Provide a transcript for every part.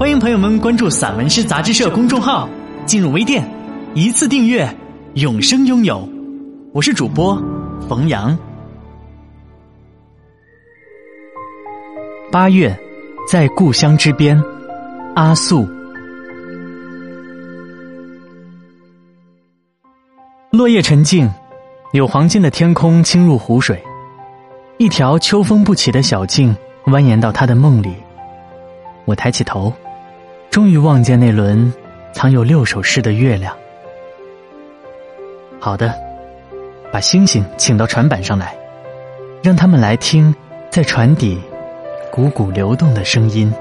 欢迎朋友们关注散文诗杂志社公众号，进入微店，一次订阅，永生拥有。我是主播冯阳。八月，在故乡之边，阿素。落叶沉静，有黄金的天空倾入湖水，一条秋风不起的小径蜿蜒到他的梦里。我抬起头。终于望见那轮藏有六首诗的月亮。好的，把星星请到船板上来，让他们来听在船底汩汩流动的声音。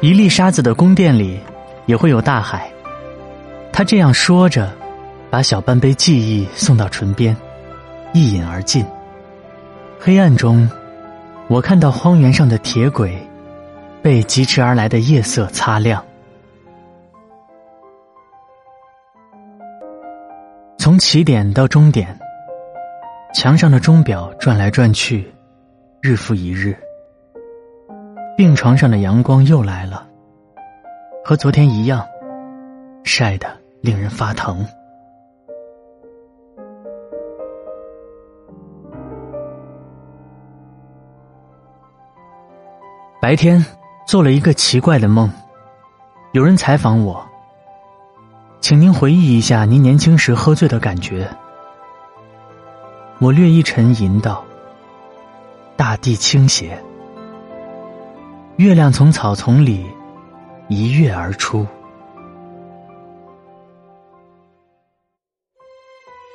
一粒沙子的宫殿里也会有大海。他这样说着，把小半杯记忆送到唇边，一饮而尽。黑暗中，我看到荒原上的铁轨被疾驰而来的夜色擦亮。从起点到终点，墙上的钟表转来转去，日复一日。病床上的阳光又来了，和昨天一样，晒得令人发疼。白天做了一个奇怪的梦，有人采访我，请您回忆一下您年轻时喝醉的感觉。我略一沉吟道：“大地倾斜，月亮从草丛里一跃而出。”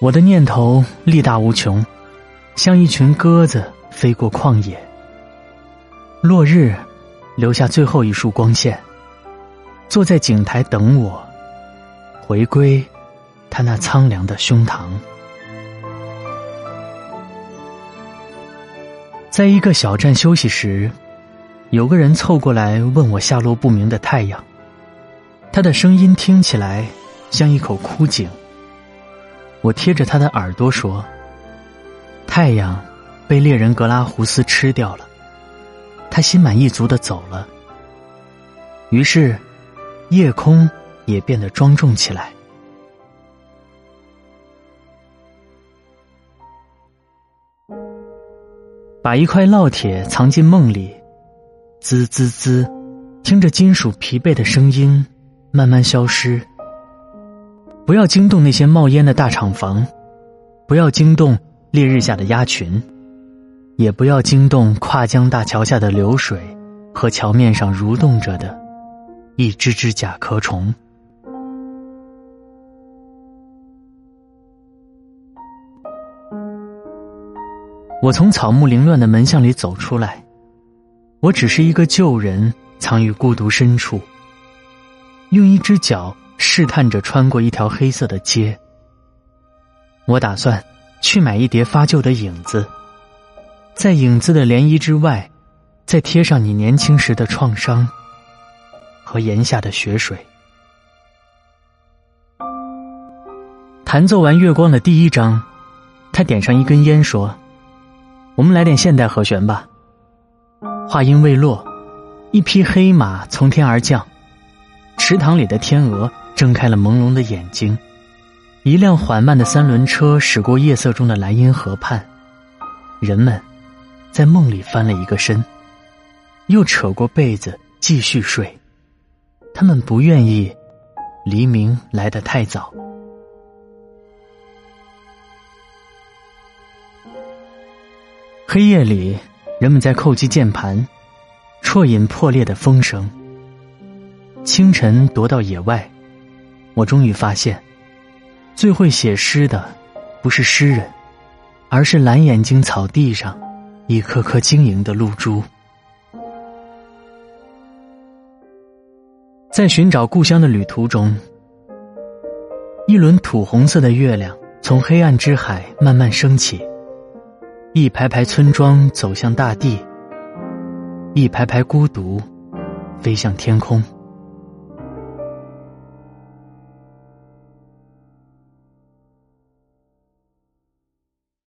我的念头力大无穷，像一群鸽子飞过旷野。落日，留下最后一束光线。坐在井台等我，回归他那苍凉的胸膛。在一个小站休息时，有个人凑过来问我下落不明的太阳。他的声音听起来像一口枯井。我贴着他的耳朵说：“太阳被猎人格拉胡斯吃掉了。”他心满意足的走了，于是，夜空也变得庄重起来。把一块烙铁藏进梦里，滋滋滋，听着金属疲惫的声音慢慢消失。不要惊动那些冒烟的大厂房，不要惊动烈日下的鸭群。也不要惊动跨江大桥下的流水和桥面上蠕动着的一只只甲壳虫。我从草木凌乱的门巷里走出来，我只是一个旧人，藏于孤独深处，用一只脚试探着穿过一条黑色的街。我打算去买一叠发旧的影子。在影子的涟漪之外，再贴上你年轻时的创伤和檐下的雪水。弹奏完月光的第一章，他点上一根烟，说：“我们来点现代和弦吧。”话音未落，一匹黑马从天而降，池塘里的天鹅睁开了朦胧的眼睛，一辆缓慢的三轮车驶过夜色中的莱茵河畔，人们。在梦里翻了一个身，又扯过被子继续睡。他们不愿意黎明来得太早。黑夜里，人们在叩击键盘，啜饮破裂的风声。清晨踱到野外，我终于发现，最会写诗的不是诗人，而是蓝眼睛草地上。一颗颗晶莹的露珠。在寻找故乡的旅途中，一轮土红色的月亮从黑暗之海慢慢升起，一排排村庄走向大地，一排排孤独飞向天空。